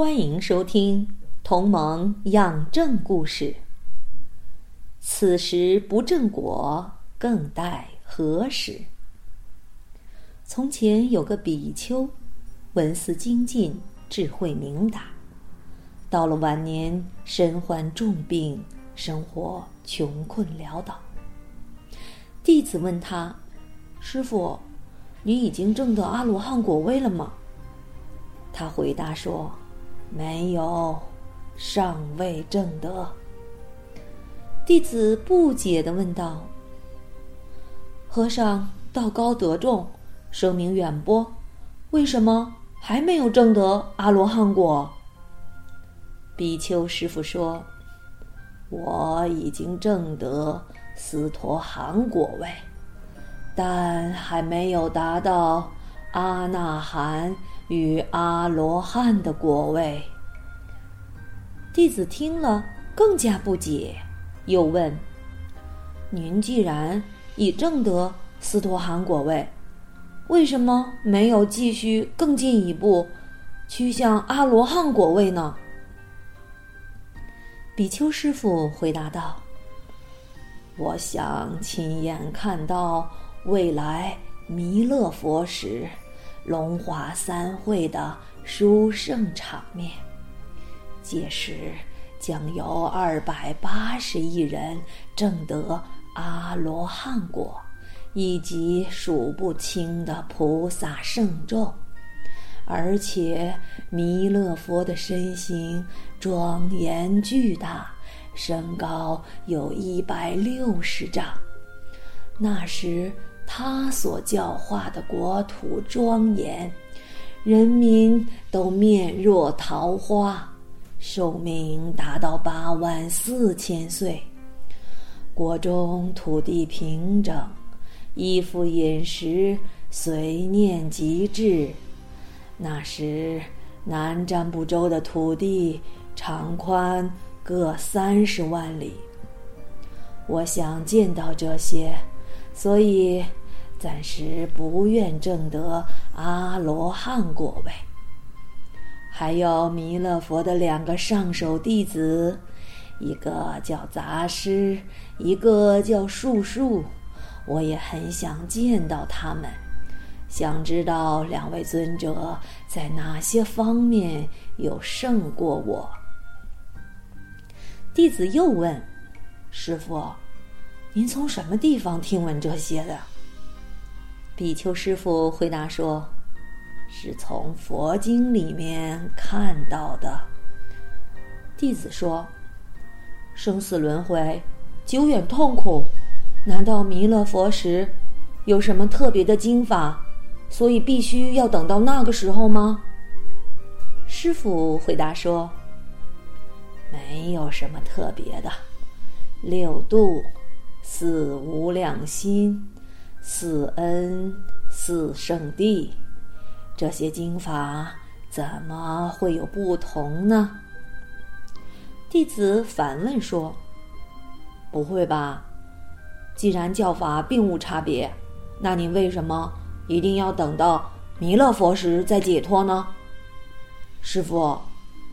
欢迎收听《同盟养正故事》。此时不正果，更待何时？从前有个比丘，文思精进，智慧明达。到了晚年，身患重病，生活穷困潦倒。弟子问他：“师傅，你已经证得阿罗汉果位了吗？”他回答说。没有，尚未证得。弟子不解的问道：“和尚道高德重，声名远播，为什么还没有证得阿罗汉果？”比丘师傅说：“我已经证得斯陀含果位，但还没有达到阿那含。”与阿罗汉的果位，弟子听了更加不解，又问：“您既然已证得斯陀含果位，为什么没有继续更进一步，趋向阿罗汉果位呢？”比丘师傅回答道：“我想亲眼看到未来弥勒佛时。”龙华三会的殊胜场面，届时将有二百八十亿人证得阿罗汉果，以及数不清的菩萨圣众，而且弥勒佛的身形庄严巨大，身高有一百六十丈。那时。他所教化的国土庄严，人民都面若桃花，寿命达到八万四千岁。国中土地平整，衣服饮食随念即至。那时南瞻部洲的土地长宽各三十万里。我想见到这些，所以。暂时不愿证得阿罗汉果位。还有弥勒佛的两个上首弟子，一个叫杂师，一个叫术数，我也很想见到他们，想知道两位尊者在哪些方面有胜过我。弟子又问：“师傅，您从什么地方听闻这些的？”比丘师傅回答说：“是从佛经里面看到的。”弟子说：“生死轮回，久远痛苦，难道弥勒佛时有什么特别的经法，所以必须要等到那个时候吗？”师傅回答说：“没有什么特别的，六度，四无量心。”四恩四圣地，这些经法怎么会有不同呢？弟子反问说：“不会吧？既然教法并无差别，那你为什么一定要等到弥勒佛时再解脱呢？”师傅，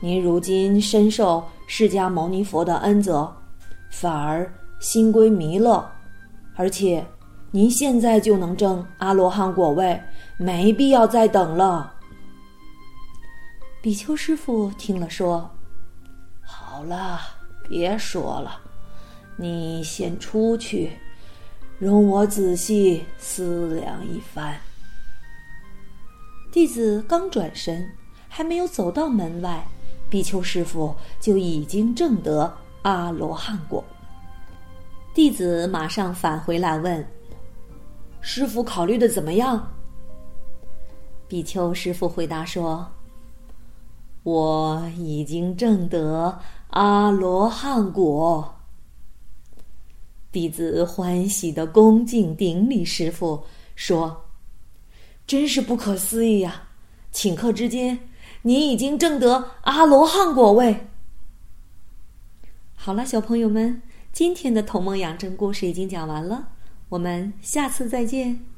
您如今深受释迦牟尼佛的恩泽，反而心归弥勒，而且。您现在就能证阿罗汉果位，没必要再等了。比丘师傅听了说：“好了，别说了，你先出去，容我仔细思量一番。”弟子刚转身，还没有走到门外，比丘师傅就已经证得阿罗汉果。弟子马上返回来问。师傅考虑的怎么样？比丘师傅回答说：“我已经证得阿罗汉果。”弟子欢喜的恭敬顶礼师傅，说：“真是不可思议呀！顷刻之间，你已经证得阿罗汉果位。”好了，小朋友们，今天的童梦养正故事已经讲完了，我们下次再见。